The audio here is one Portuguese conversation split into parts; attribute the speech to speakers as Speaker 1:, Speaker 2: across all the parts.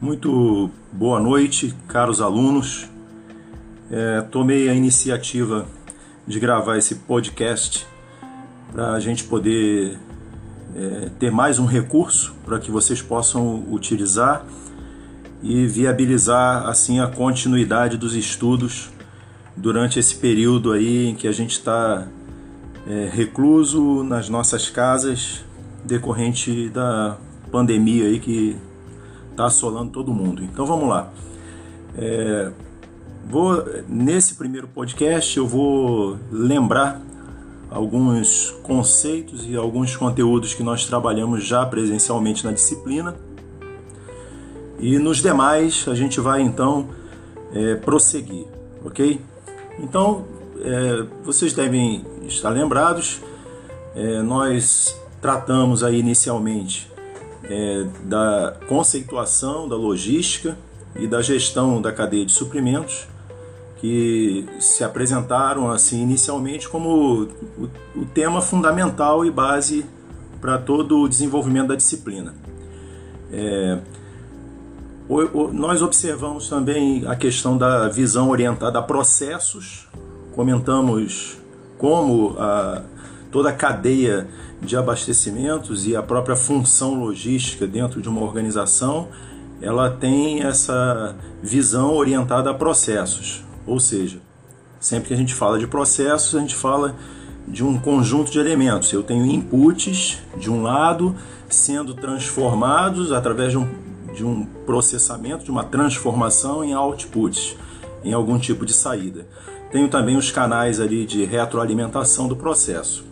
Speaker 1: Muito boa noite, caros alunos. É, tomei a iniciativa de gravar esse podcast para a gente poder é, ter mais um recurso para que vocês possam utilizar e viabilizar assim a continuidade dos estudos durante esse período aí em que a gente está é, recluso nas nossas casas decorrente da pandemia aí que está assolando todo mundo. Então vamos lá. É, vou nesse primeiro podcast eu vou lembrar alguns conceitos e alguns conteúdos que nós trabalhamos já presencialmente na disciplina. E nos demais a gente vai então é, prosseguir, ok? Então é, vocês devem estar lembrados, é, nós tratamos aí inicialmente é, da conceituação, da logística e da gestão da cadeia de suprimentos, que se apresentaram assim inicialmente como o, o tema fundamental e base para todo o desenvolvimento da disciplina. É, nós observamos também a questão da visão orientada a processos, comentamos como a, toda a cadeia de abastecimentos e a própria função logística dentro de uma organização, ela tem essa visão orientada a processos. Ou seja, sempre que a gente fala de processos, a gente fala de um conjunto de elementos. Eu tenho inputs de um lado sendo transformados através de um, de um processamento, de uma transformação em outputs, em algum tipo de saída. Tenho também os canais ali de retroalimentação do processo.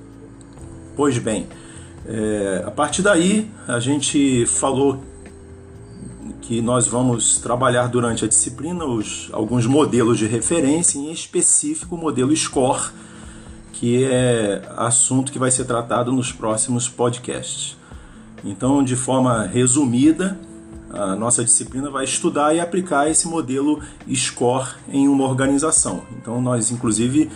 Speaker 1: Pois bem, é, a partir daí a gente falou que nós vamos trabalhar durante a disciplina os, alguns modelos de referência, em específico o modelo SCORE, que é assunto que vai ser tratado nos próximos podcasts. Então, de forma resumida, a nossa disciplina vai estudar e aplicar esse modelo SCORE em uma organização. Então, nós, inclusive,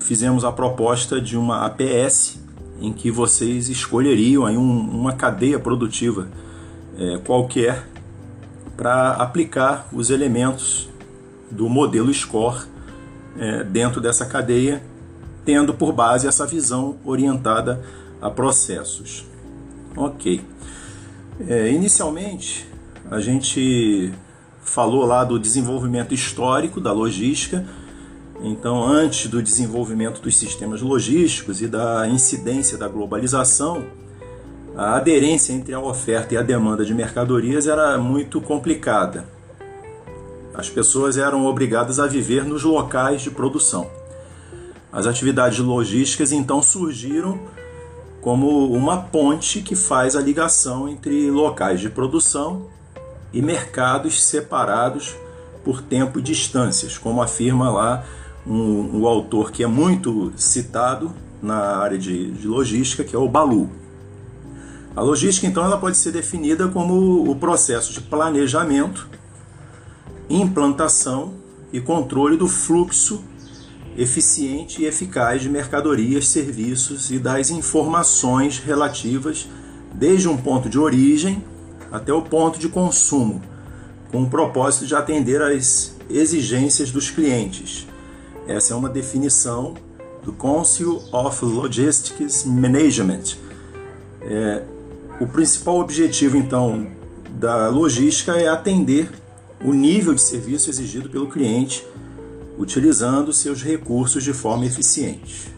Speaker 1: fizemos a proposta de uma APS em que vocês escolheriam aí um, uma cadeia produtiva é, qualquer para aplicar os elementos do modelo SCORE é, dentro dessa cadeia, tendo por base essa visão orientada a processos. Ok. É, inicialmente, a gente falou lá do desenvolvimento histórico da logística então, antes do desenvolvimento dos sistemas logísticos e da incidência da globalização, a aderência entre a oferta e a demanda de mercadorias era muito complicada. As pessoas eram obrigadas a viver nos locais de produção. As atividades logísticas então surgiram como uma ponte que faz a ligação entre locais de produção e mercados separados por tempo e distâncias, como afirma lá um, um autor que é muito citado na área de, de logística, que é o Balu. A logística, então, ela pode ser definida como o processo de planejamento, implantação e controle do fluxo eficiente e eficaz de mercadorias, serviços e das informações relativas desde um ponto de origem até o ponto de consumo, com o propósito de atender às exigências dos clientes, essa é uma definição do Council of Logistics Management. É, o principal objetivo, então, da logística é atender o nível de serviço exigido pelo cliente, utilizando seus recursos de forma eficiente.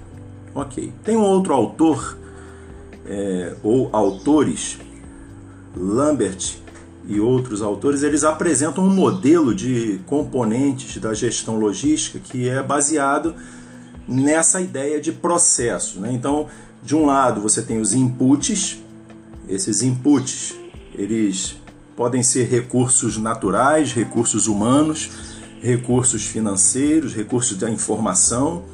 Speaker 1: Ok. Tem um outro autor, é, ou autores, Lambert e outros autores, eles apresentam um modelo de componentes da gestão logística que é baseado nessa ideia de processo. Né? Então, de um lado você tem os inputs, esses inputs eles podem ser recursos naturais, recursos humanos, recursos financeiros, recursos da informação.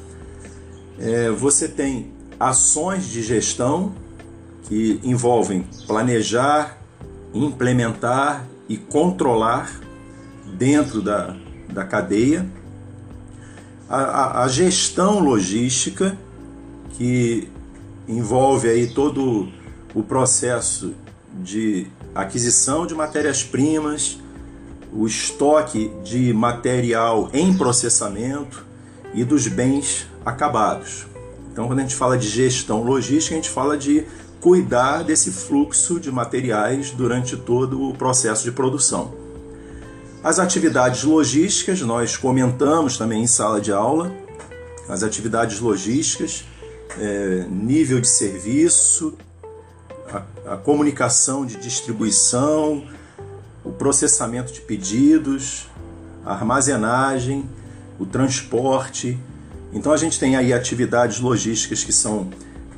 Speaker 1: É, você tem ações de gestão que envolvem planejar, implementar e controlar dentro da, da cadeia. A, a, a gestão logística, que envolve aí todo o processo de aquisição de matérias-primas, o estoque de material em processamento e dos bens acabados. Então, quando a gente fala de gestão logística, a gente fala de cuidar desse fluxo de materiais durante todo o processo de produção. As atividades logísticas, nós comentamos também em sala de aula, as atividades logísticas, é, nível de serviço, a, a comunicação de distribuição, o processamento de pedidos, a armazenagem, o transporte. Então a gente tem aí atividades logísticas que são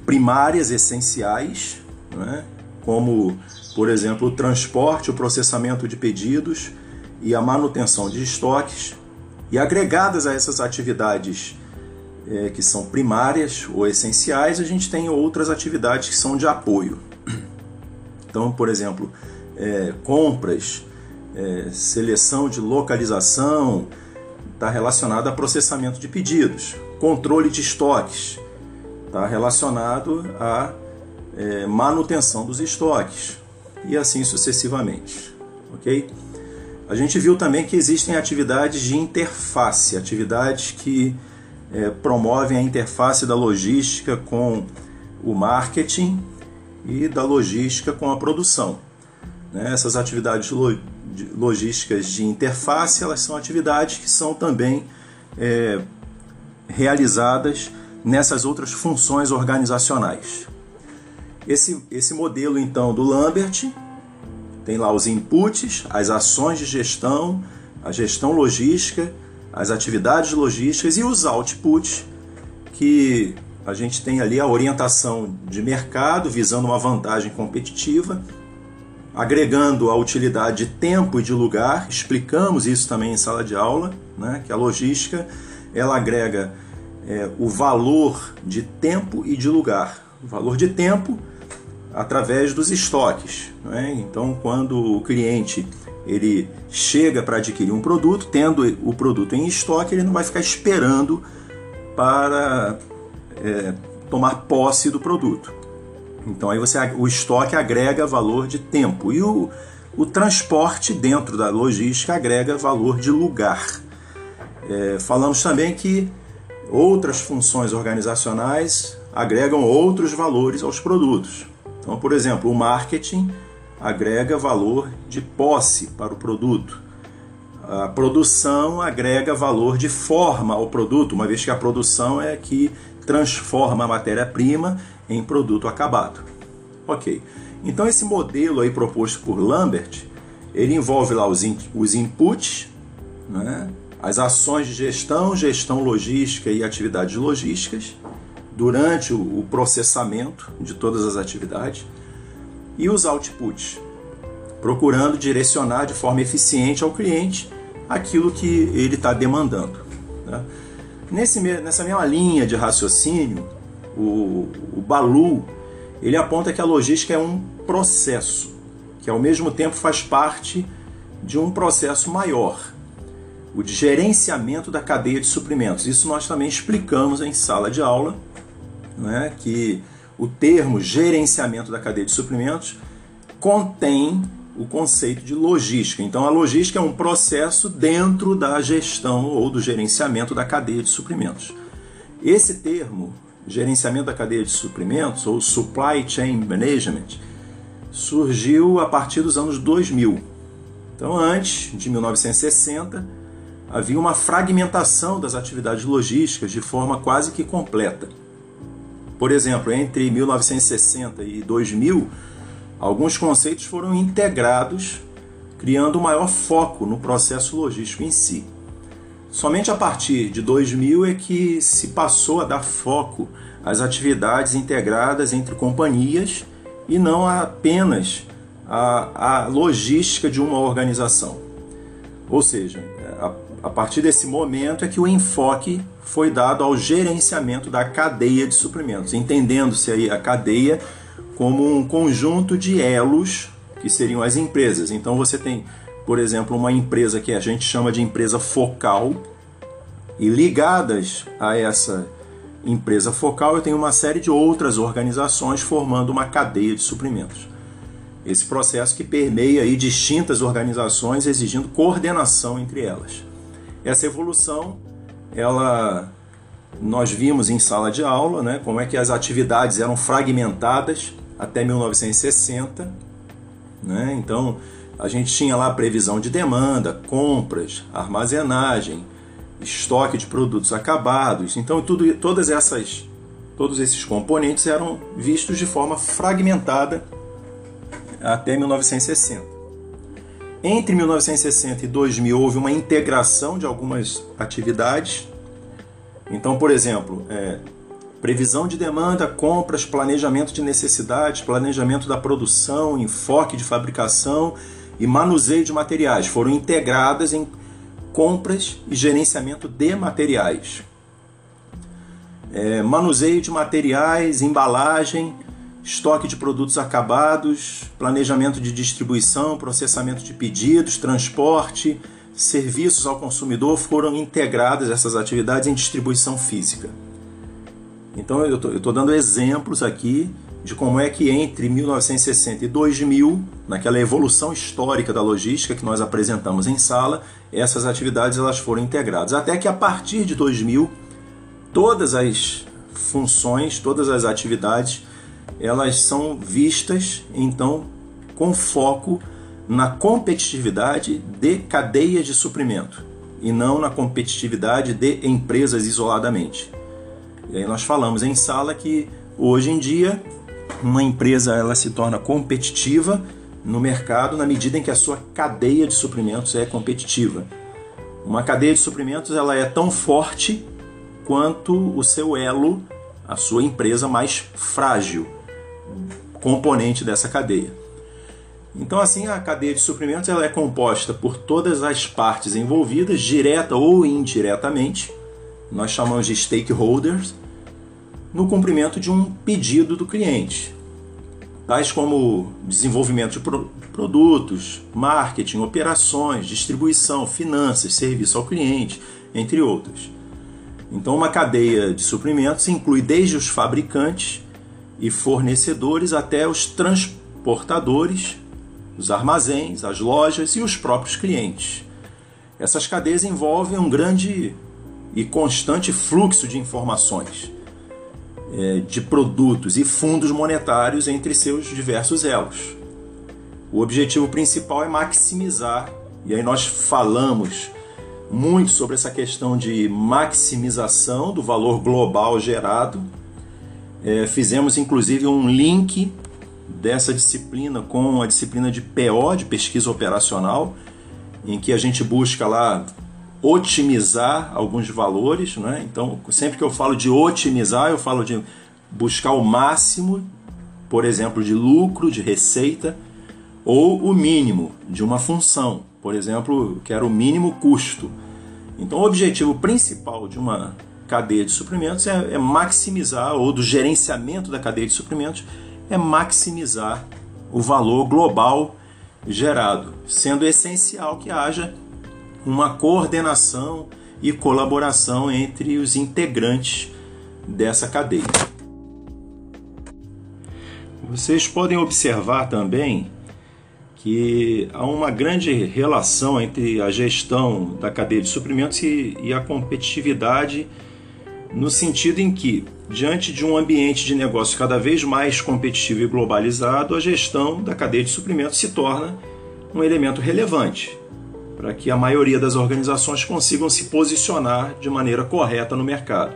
Speaker 1: primárias, essenciais, né? como, por exemplo, o transporte, o processamento de pedidos e a manutenção de estoques. E agregadas a essas atividades é, que são primárias ou essenciais, a gente tem outras atividades que são de apoio. Então, por exemplo, é, compras, é, seleção de localização, está relacionado a processamento de pedidos, controle de estoques, está relacionado a é, manutenção dos estoques e assim sucessivamente, ok? A gente viu também que existem atividades de interface, atividades que é, promovem a interface da logística com o marketing e da logística com a produção. Né? Essas atividades logísticas de interface, elas são atividades que são também é, realizadas nessas outras funções organizacionais. Esse, esse modelo então do Lambert tem lá os inputs, as ações de gestão, a gestão logística, as atividades logísticas e os outputs, que a gente tem ali a orientação de mercado visando uma vantagem competitiva, agregando a utilidade de tempo e de lugar. Explicamos isso também em sala de aula, né? que a logística ela agrega é, o valor de tempo e de lugar. O valor de tempo através dos estoques. Né? Então, quando o cliente ele chega para adquirir um produto, tendo o produto em estoque, ele não vai ficar esperando para é, tomar posse do produto. Então aí você o estoque agrega valor de tempo e o, o transporte dentro da logística agrega valor de lugar. É, falamos também que outras funções organizacionais agregam outros valores aos produtos. Então, por exemplo, o marketing agrega valor de posse para o produto. A produção agrega valor de forma ao produto, uma vez que a produção é que transforma a matéria-prima em produto acabado. Ok. Então esse modelo aí proposto por Lambert, ele envolve lá os, in os inputs, né? As ações de gestão, gestão logística e atividades logísticas durante o, processamento de todas as atividades e os outputs, procurando direcionar de forma eficiente ao cliente aquilo que ele está demandando. Né? Nesse, nessa mesma linha de raciocínio, o, o Balu ele aponta que a logística é um processo que ao mesmo tempo faz parte de um processo maior, o de gerenciamento da cadeia de suprimentos. Isso nós também explicamos em sala de aula, né, que o termo gerenciamento da cadeia de suprimentos contém o conceito de logística. Então, a logística é um processo dentro da gestão ou do gerenciamento da cadeia de suprimentos. Esse termo, gerenciamento da cadeia de suprimentos, ou supply chain management, surgiu a partir dos anos 2000. Então, antes de 1960, havia uma fragmentação das atividades logísticas de forma quase que completa. Por exemplo, entre 1960 e 2000, alguns conceitos foram integrados, criando maior foco no processo logístico em si. Somente a partir de 2000 é que se passou a dar foco às atividades integradas entre companhias e não apenas a, a logística de uma organização. Ou seja, a partir desse momento é que o enfoque foi dado ao gerenciamento da cadeia de suprimentos, entendendo-se aí a cadeia como um conjunto de elos que seriam as empresas. Então você tem, por exemplo, uma empresa que a gente chama de empresa focal e ligadas a essa empresa focal eu tenho uma série de outras organizações formando uma cadeia de suprimentos. esse processo que permeia aí distintas organizações exigindo coordenação entre elas. Essa evolução, ela nós vimos em sala de aula, né, como é que as atividades eram fragmentadas até 1960, né? Então, a gente tinha lá previsão de demanda, compras, armazenagem, estoque de produtos acabados. Então, tudo, todas essas, todos esses componentes eram vistos de forma fragmentada até 1960. Entre 1960 e 2000 houve uma integração de algumas atividades. Então, por exemplo, é, previsão de demanda, compras, planejamento de necessidades, planejamento da produção, enfoque de fabricação e manuseio de materiais foram integradas em compras e gerenciamento de materiais. É, manuseio de materiais, embalagem, estoque de produtos acabados, planejamento de distribuição, processamento de pedidos, transporte, serviços ao consumidor foram integradas essas atividades em distribuição física. Então eu estou dando exemplos aqui de como é que entre 1960 e 2000, naquela evolução histórica da logística que nós apresentamos em sala, essas atividades elas foram integradas. Até que a partir de 2000, todas as funções, todas as atividades, elas são vistas então com foco na competitividade de cadeias de suprimento e não na competitividade de empresas isoladamente. E aí nós falamos em sala que hoje em dia uma empresa ela se torna competitiva no mercado na medida em que a sua cadeia de suprimentos é competitiva. Uma cadeia de suprimentos ela é tão forte quanto o seu elo, a sua empresa mais frágil, componente dessa cadeia. Então assim a cadeia de suprimentos ela é composta por todas as partes envolvidas, direta ou indiretamente. Nós chamamos de stakeholders no cumprimento de um pedido do cliente, tais como desenvolvimento de produtos, marketing, operações, distribuição, finanças, serviço ao cliente, entre outros. Então, uma cadeia de suprimentos inclui desde os fabricantes e fornecedores até os transportadores, os armazéns, as lojas e os próprios clientes. Essas cadeias envolvem um grande e constante fluxo de informações é, de produtos e fundos monetários entre seus diversos elos. O objetivo principal é maximizar, e aí nós falamos muito sobre essa questão de maximização do valor global gerado. É, fizemos inclusive um link dessa disciplina com a disciplina de PO, de pesquisa operacional, em que a gente busca lá otimizar alguns valores, né? Então, sempre que eu falo de otimizar, eu falo de buscar o máximo, por exemplo, de lucro, de receita, ou o mínimo de uma função. Por exemplo, eu quero o mínimo custo. Então, o objetivo principal de uma cadeia de suprimentos é, é maximizar, ou do gerenciamento da cadeia de suprimentos, é maximizar o valor global gerado, sendo essencial que haja uma coordenação e colaboração entre os integrantes dessa cadeia. Vocês podem observar também que há uma grande relação entre a gestão da cadeia de suprimentos e, e a competitividade, no sentido em que, diante de um ambiente de negócio cada vez mais competitivo e globalizado, a gestão da cadeia de suprimentos se torna um elemento relevante para que a maioria das organizações consigam se posicionar de maneira correta no mercado.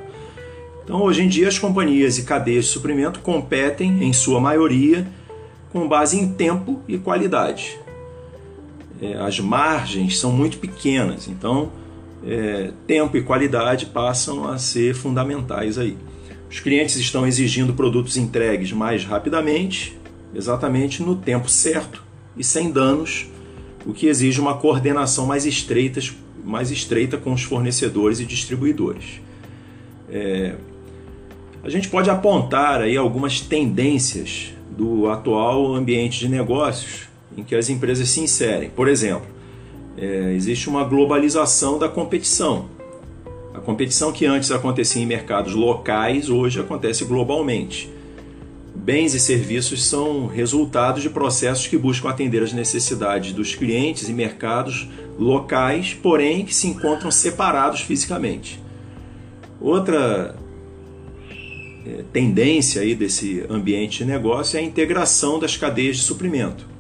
Speaker 1: Então, hoje em dia, as companhias e cadeias de suprimento competem, em sua maioria, com base em tempo e qualidade. É, as margens são muito pequenas, então é, tempo e qualidade passam a ser fundamentais aí. Os clientes estão exigindo produtos entregues mais rapidamente, exatamente no tempo certo e sem danos o que exige uma coordenação mais estreita, mais estreita com os fornecedores e distribuidores. É, a gente pode apontar aí algumas tendências do atual ambiente de negócios em que as empresas se inserem. Por exemplo, é, existe uma globalização da competição. A competição que antes acontecia em mercados locais hoje acontece globalmente. bens e serviços são resultados de processos que buscam atender as necessidades dos clientes e mercados locais, porém que se encontram separados fisicamente. Outra é, tendência aí desse ambiente de negócio é a integração das cadeias de suprimento.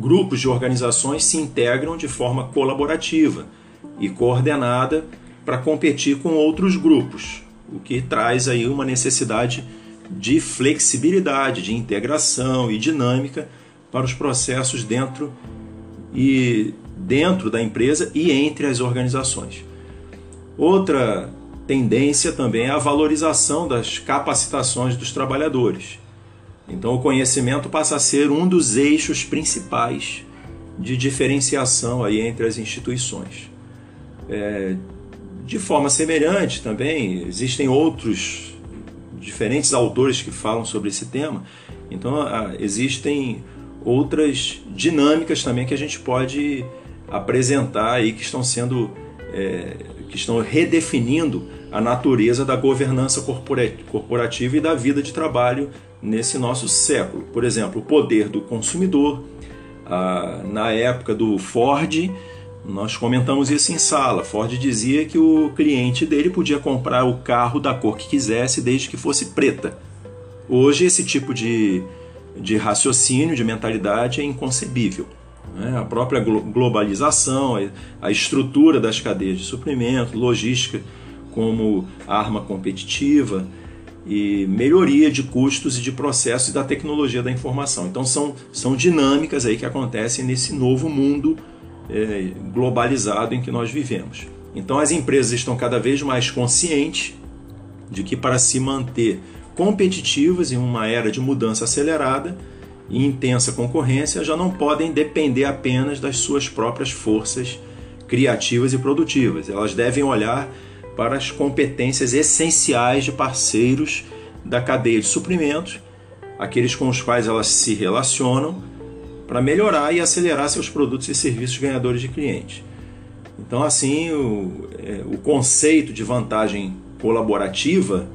Speaker 1: Grupos de organizações se integram de forma colaborativa e coordenada para competir com outros grupos, o que traz aí uma necessidade de flexibilidade, de integração e dinâmica para os processos dentro e dentro da empresa e entre as organizações. Outra tendência também é a valorização das capacitações dos trabalhadores. Então, o conhecimento passa a ser um dos eixos principais de diferenciação aí entre as instituições. É, de forma semelhante também, existem outros diferentes autores que falam sobre esse tema, então existem outras dinâmicas também que a gente pode apresentar aí que estão sendo é, que estão redefinindo a natureza da governança corporativa e da vida de trabalho nesse nosso século. Por exemplo, o poder do consumidor. Ah, na época do Ford, nós comentamos isso em sala. Ford dizia que o cliente dele podia comprar o carro da cor que quisesse, desde que fosse preta. Hoje, esse tipo de, de raciocínio, de mentalidade é inconcebível. Né? A própria globalização, a estrutura das cadeias de suprimento, logística como arma competitiva e melhoria de custos e de processos e da tecnologia da informação. Então são, são dinâmicas aí que acontecem nesse novo mundo é, globalizado em que nós vivemos. Então as empresas estão cada vez mais conscientes de que para se manter competitivas em uma era de mudança acelerada e intensa concorrência, já não podem depender apenas das suas próprias forças criativas e produtivas. Elas devem olhar para as competências essenciais de parceiros da cadeia de suprimentos, aqueles com os quais elas se relacionam, para melhorar e acelerar seus produtos e serviços ganhadores de clientes. Então, assim, o, é, o conceito de vantagem colaborativa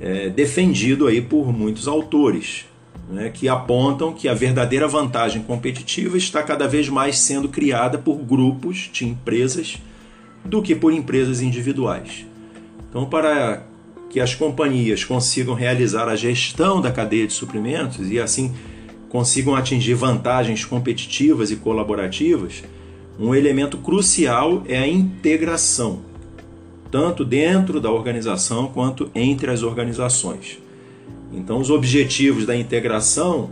Speaker 1: é defendido aí por muitos autores, né, que apontam que a verdadeira vantagem competitiva está cada vez mais sendo criada por grupos de empresas do que por empresas individuais. Então, para que as companhias consigam realizar a gestão da cadeia de suprimentos e assim consigam atingir vantagens competitivas e colaborativas, um elemento crucial é a integração, tanto dentro da organização quanto entre as organizações. Então, os objetivos da integração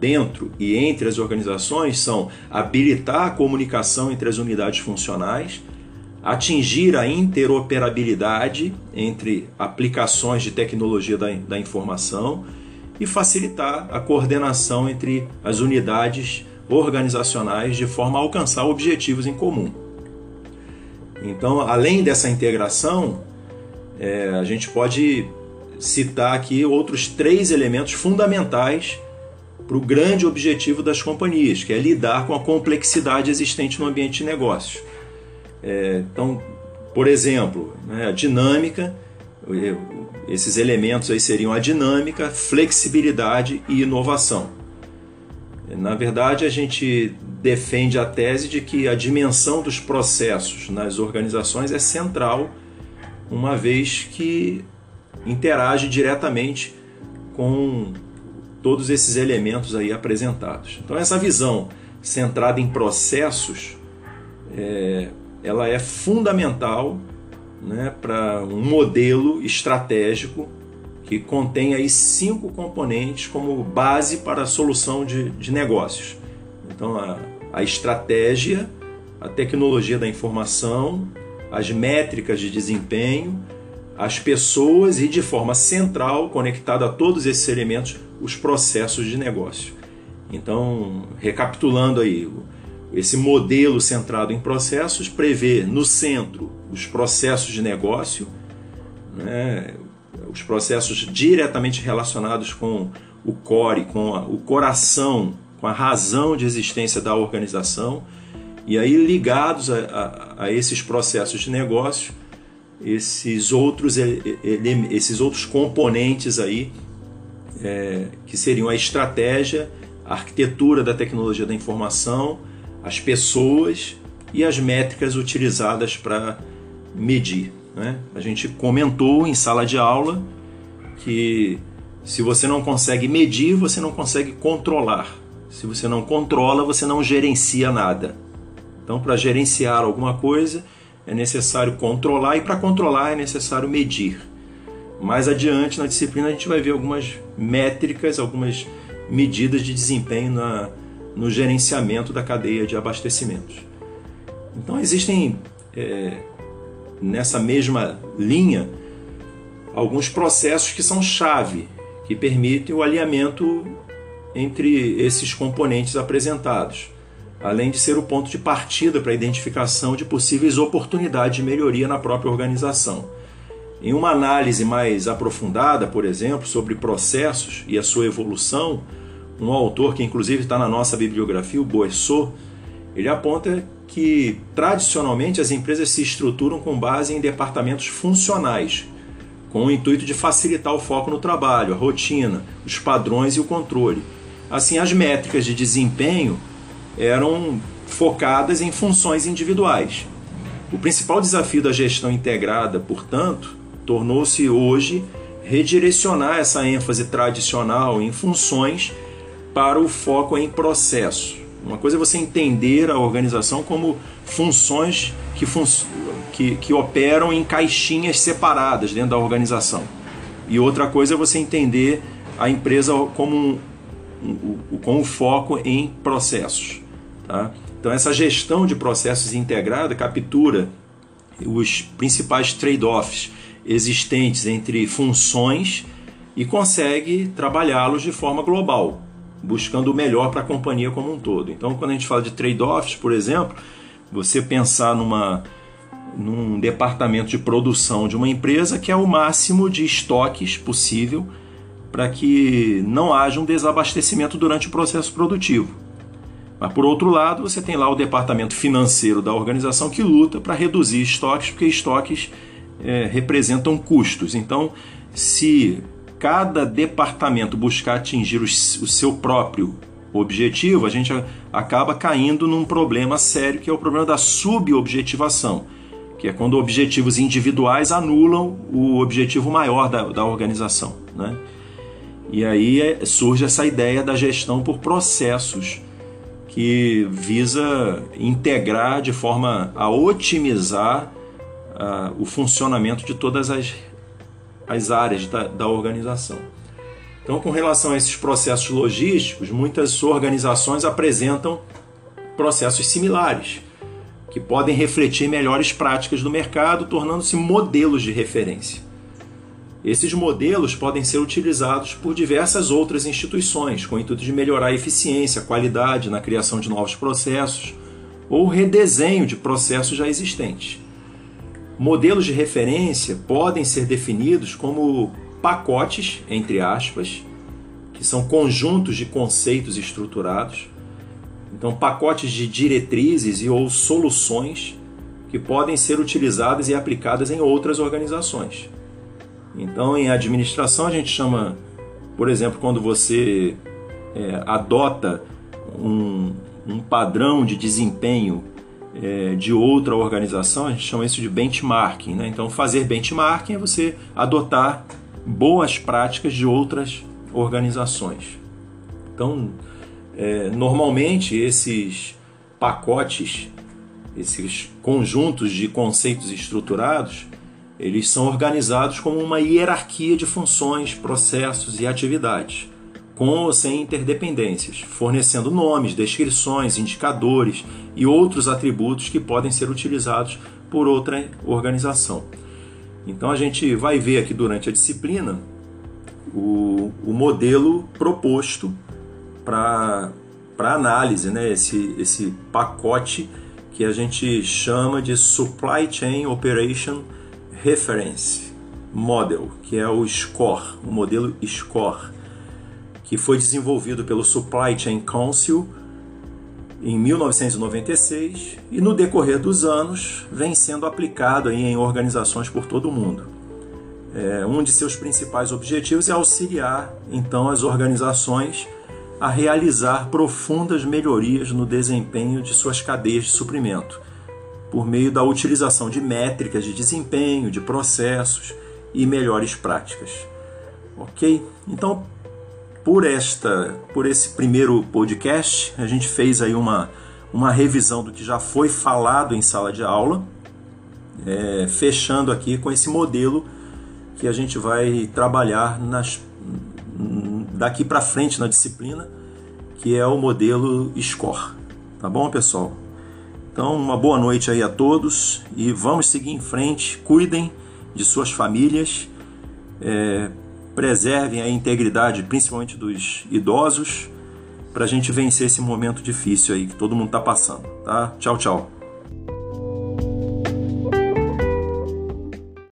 Speaker 1: dentro e entre as organizações são habilitar a comunicação entre as unidades funcionais, atingir a interoperabilidade entre aplicações de tecnologia da, da informação e facilitar a coordenação entre as unidades organizacionais de forma a alcançar objetivos em comum. Então, além dessa integração, é, a gente pode citar aqui outros três elementos fundamentais para o grande objetivo das companhias, que é lidar com a complexidade existente no ambiente de negócios. É, então, por exemplo, né, a dinâmica, esses elementos aí seriam a dinâmica, flexibilidade e inovação. Na verdade, a gente defende a tese de que a dimensão dos processos nas organizações é central, uma vez que interage diretamente com todos esses elementos aí apresentados. Então, essa visão centrada em processos é, ela é fundamental né, para um modelo estratégico que contém aí cinco componentes como base para a solução de, de negócios. Então, a, a estratégia, a tecnologia da informação, as métricas de desempenho, as pessoas e, de forma central, conectada a todos esses elementos, os processos de negócio. Então, recapitulando aí, esse modelo centrado em processos prevê no centro os processos de negócio, né, os processos diretamente relacionados com o core, com a, o coração, com a razão de existência da organização, e aí ligados a, a, a esses processos de negócio, esses outros, esses outros componentes aí é, que seriam a estratégia, a arquitetura da tecnologia da informação, as pessoas e as métricas utilizadas para medir. Né? A gente comentou em sala de aula que se você não consegue medir, você não consegue controlar. Se você não controla, você não gerencia nada. Então, para gerenciar alguma coisa, é necessário controlar e para controlar é necessário medir. Mais adiante na disciplina a gente vai ver algumas métricas, algumas medidas de desempenho na, no gerenciamento da cadeia de abastecimentos. Então existem é, nessa mesma linha alguns processos que são chave, que permitem o alinhamento entre esses componentes apresentados, além de ser o ponto de partida para a identificação de possíveis oportunidades de melhoria na própria organização. Em uma análise mais aprofundada, por exemplo, sobre processos e a sua evolução, um autor que inclusive está na nossa bibliografia, o Boissot, ele aponta que tradicionalmente as empresas se estruturam com base em departamentos funcionais, com o intuito de facilitar o foco no trabalho, a rotina, os padrões e o controle. Assim, as métricas de desempenho eram focadas em funções individuais. O principal desafio da gestão integrada, portanto, tornou-se hoje redirecionar essa ênfase tradicional em funções para o foco em processo. Uma coisa é você entender a organização como funções que, fun que, que operam em caixinhas separadas dentro da organização. E outra coisa é você entender a empresa como um, um, com o foco em processos. Tá? Então, essa gestão de processos integrada captura os principais trade-offs existentes entre funções e consegue trabalhá-los de forma global buscando o melhor para a companhia como um todo. Então, quando a gente fala de trade-offs, por exemplo, você pensar numa num departamento de produção de uma empresa que é o máximo de estoques possível para que não haja um desabastecimento durante o processo produtivo. Mas por outro lado, você tem lá o departamento financeiro da organização que luta para reduzir estoques, porque estoques é, representam custos. Então, se cada departamento buscar atingir o, seu próprio objetivo, a gente acaba caindo num problema sério que é o problema da subobjetivação, que é quando objetivos individuais anulam o objetivo maior da, da organização. Né? E aí é, surge essa ideia da gestão por processos, que visa integrar de forma a otimizar uh, o funcionamento de todas as as áreas da, da organização. Então, com relação a esses processos logísticos, muitas organizações apresentam processos similares, que podem refletir melhores práticas do mercado, tornando-se modelos de referência. Esses modelos podem ser utilizados por diversas outras instituições, com o intuito de melhorar a eficiência, a qualidade na criação de novos processos ou redesenho de processos já existentes. Modelos de referência podem ser definidos como pacotes, entre aspas, que são conjuntos de conceitos estruturados. Então, pacotes de diretrizes e ou soluções que podem ser utilizadas e aplicadas em outras organizações. Então, em administração, a gente chama, por exemplo, quando você é, adota um, um padrão de desempenho é, de outra organização, a gente chama isso de benchmarking. Né? Então, fazer benchmarking é você adotar boas práticas de outras organizações. Então, é, normalmente, esses pacotes, esses conjuntos de conceitos estruturados, eles são organizados como uma hierarquia de funções, processos e atividades com ou sem interdependências, fornecendo nomes, descrições, indicadores e outros atributos que podem ser utilizados por outra organização. Então a gente vai ver aqui durante a disciplina o, o modelo proposto para análise, né? esse, esse pacote que a gente chama de Supply Chain Operation Reference Model, que é o SCORE, o modelo SCORE que foi desenvolvido pelo Supply Chain Council em 1996 e no decorrer dos anos vem sendo aplicado em organizações por todo o mundo. é, um de seus principais objetivos é auxiliar então as organizações a realizar profundas melhorias no desempenho de suas cadeias de suprimento, por meio da utilização de métricas de desempenho, de processos e melhores práticas. Ok? Então, por esta, por esse primeiro podcast, a gente fez aí uma, uma revisão do que já foi falado em sala de aula, é, fechando aqui com esse modelo que a gente vai trabalhar nas, daqui para frente na disciplina, que é o modelo SCORE. Tá bom, pessoal? Então, uma boa noite aí a todos e vamos seguir em frente. Cuidem de suas famílias, é, preservem a integridade, principalmente dos idosos, para a gente vencer esse momento difícil aí que todo mundo está passando. Tá? Tchau, tchau.